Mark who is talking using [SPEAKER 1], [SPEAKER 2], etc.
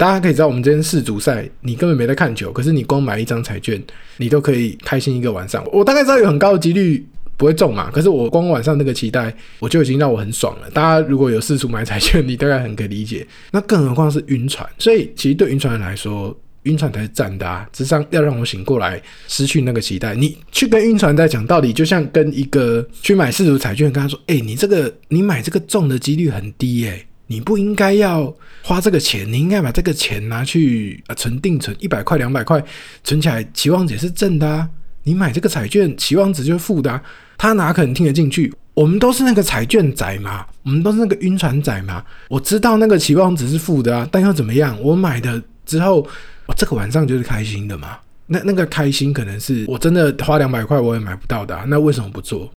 [SPEAKER 1] 大家可以知道，我们今天世足赛，你根本没在看球，可是你光买一张彩券，你都可以开心一个晚上。我大概知道有很高的几率不会中嘛，可是我光晚上那个期待，我就已经让我很爽了。大家如果有世足买彩券，你大概很可以理解。那更何况是晕船，所以其实对晕船来说，晕船才是赞的啊！只是要让我醒过来，失去那个期待。你去跟晕船在讲道理，就像跟一个去买世足彩券，跟他说：“哎、你这个你买这个中的几率很低哎、你不应该要花这个钱，你应该把这个钱拿去啊存定存一百块两百块存起来，期望值是正的啊！你买这个彩券，期望值就是负的啊，他哪可能听得进去？我们都是那个彩券仔嘛，我们都是那个晕船仔嘛。我知道那个期望值是负的啊，但又怎么样？我买的之后。”我这个晚上就是开心的嘛？那那个开心可能是我真的花两百块我也买不到的啊，那为什么不做？